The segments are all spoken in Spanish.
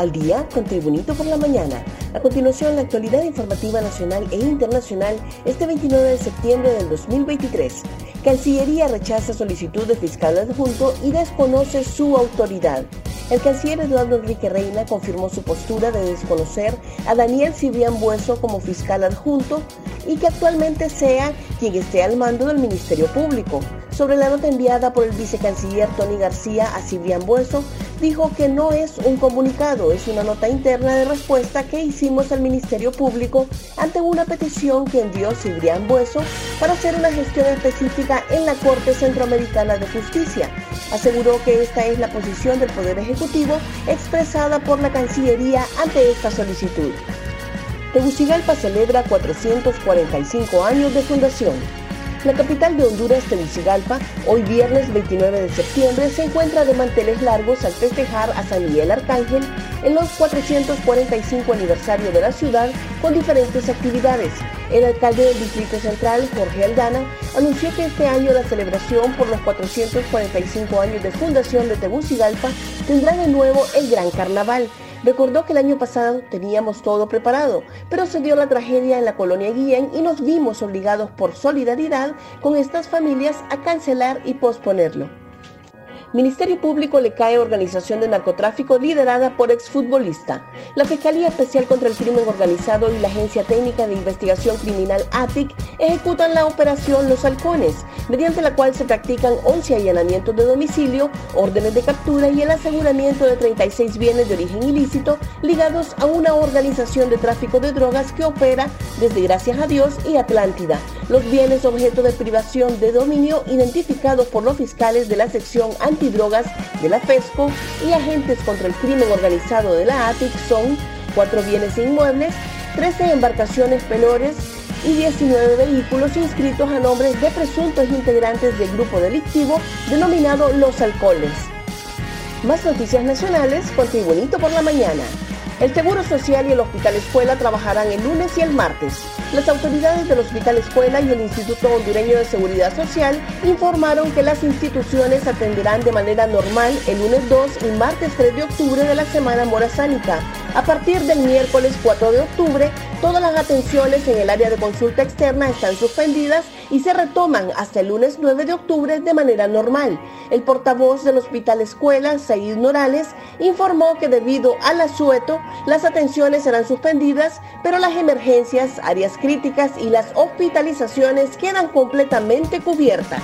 al día con Tribunito por la mañana. A continuación, la actualidad informativa nacional e internacional este 29 de septiembre del 2023. Cancillería rechaza solicitud de fiscal adjunto y desconoce su autoridad. El canciller Eduardo Enrique Reina confirmó su postura de desconocer a Daniel Cibrián Bueso como fiscal adjunto y que actualmente sea quien esté al mando del Ministerio Público. Sobre la nota enviada por el vicecanciller Tony García a Cibrián Bueso, dijo que no es un comunicado, es una nota interna de respuesta que hicimos al Ministerio Público ante una petición que envió Cibrián Bueso para hacer una gestión específica en la Corte Centroamericana de Justicia. Aseguró que esta es la posición del Poder Ejecutivo expresada por la Cancillería ante esta solicitud. Tegucigalpa celebra 445 años de fundación. La capital de Honduras, Tegucigalpa, hoy viernes 29 de septiembre, se encuentra de manteles largos al festejar a San Miguel Arcángel en los 445 aniversario de la ciudad con diferentes actividades. El alcalde del Distrito Central, Jorge Aldana, anunció que este año la celebración por los 445 años de fundación de Tegucigalpa tendrá de nuevo el Gran Carnaval Recordó que el año pasado teníamos todo preparado, pero se dio la tragedia en la colonia Guillén y nos vimos obligados por solidaridad con estas familias a cancelar y posponerlo. Ministerio Público le cae organización de narcotráfico liderada por exfutbolista. La Fiscalía Especial contra el Crimen Organizado y la Agencia Técnica de Investigación Criminal ATIC ejecutan la operación Los Halcones, mediante la cual se practican 11 allanamientos de domicilio, órdenes de captura y el aseguramiento de 36 bienes de origen ilícito ligados a una organización de tráfico de drogas que opera desde Gracias a Dios y Atlántida. Los bienes objeto de privación de dominio identificados por los fiscales de la sección anti drogas de la FESCO y agentes contra el crimen organizado de la ATIC son cuatro bienes inmuebles, 13 embarcaciones menores y 19 vehículos inscritos a nombres de presuntos integrantes del grupo delictivo denominado Los Alcoholes. Más noticias nacionales con Tribunito por la Mañana. El Seguro Social y el Hospital Escuela trabajarán el lunes y el martes. Las autoridades del Hospital Escuela y el Instituto Hondureño de Seguridad Social informaron que las instituciones atenderán de manera normal el lunes 2 y martes 3 de octubre de la semana morazánica. A partir del miércoles 4 de octubre, todas las atenciones en el área de consulta externa están suspendidas y se retoman hasta el lunes 9 de octubre de manera normal. El portavoz del Hospital Escuela, Said Norales, informó que debido al asueto, las atenciones serán suspendidas, pero las emergencias, áreas críticas y las hospitalizaciones quedan completamente cubiertas.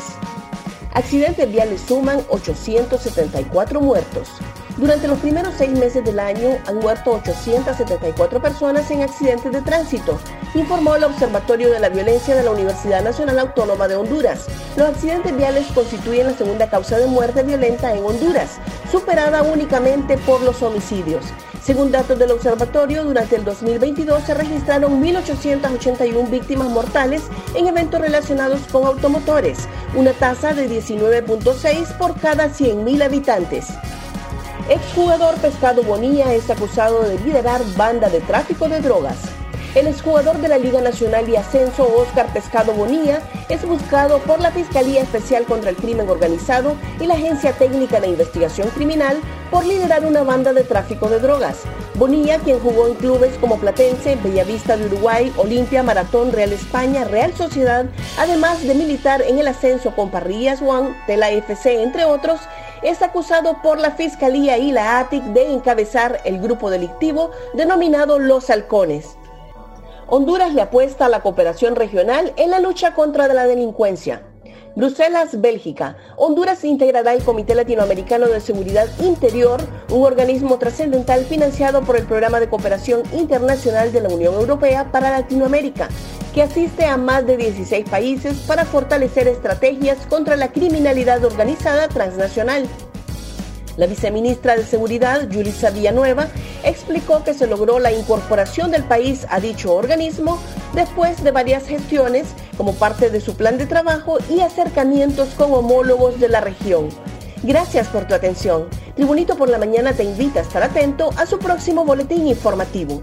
Accidentes viales suman 874 muertos. Durante los primeros seis meses del año han muerto 874 personas en accidentes de tránsito, informó el Observatorio de la Violencia de la Universidad Nacional Autónoma de Honduras. Los accidentes viales constituyen la segunda causa de muerte violenta en Honduras, superada únicamente por los homicidios. Según datos del observatorio, durante el 2022 se registraron 1.881 víctimas mortales en eventos relacionados con automotores, una tasa de 19.6 por cada 100.000 habitantes. Exjugador Pescado Bonilla es acusado de liderar banda de tráfico de drogas. El exjugador de la Liga Nacional y Ascenso, Oscar Pescado Bonilla, es buscado por la Fiscalía Especial contra el Crimen Organizado y la Agencia Técnica de Investigación Criminal por liderar una banda de tráfico de drogas. Bonilla, quien jugó en clubes como Platense, Bellavista de Uruguay, Olimpia, Maratón, Real España, Real Sociedad, además de militar en el ascenso con Parrillas One, de la FC, entre otros, es acusado por la Fiscalía y la ATIC de encabezar el grupo delictivo denominado Los Halcones. Honduras le apuesta a la cooperación regional en la lucha contra la delincuencia. Bruselas, Bélgica. Honduras integrará el Comité Latinoamericano de Seguridad Interior, un organismo trascendental financiado por el Programa de Cooperación Internacional de la Unión Europea para Latinoamérica, que asiste a más de 16 países para fortalecer estrategias contra la criminalidad organizada transnacional. La viceministra de Seguridad, Yulisa Villanueva, explicó que se logró la incorporación del país a dicho organismo después de varias gestiones como parte de su plan de trabajo y acercamientos con homólogos de la región. Gracias por tu atención. Tribunito por la Mañana te invita a estar atento a su próximo boletín informativo.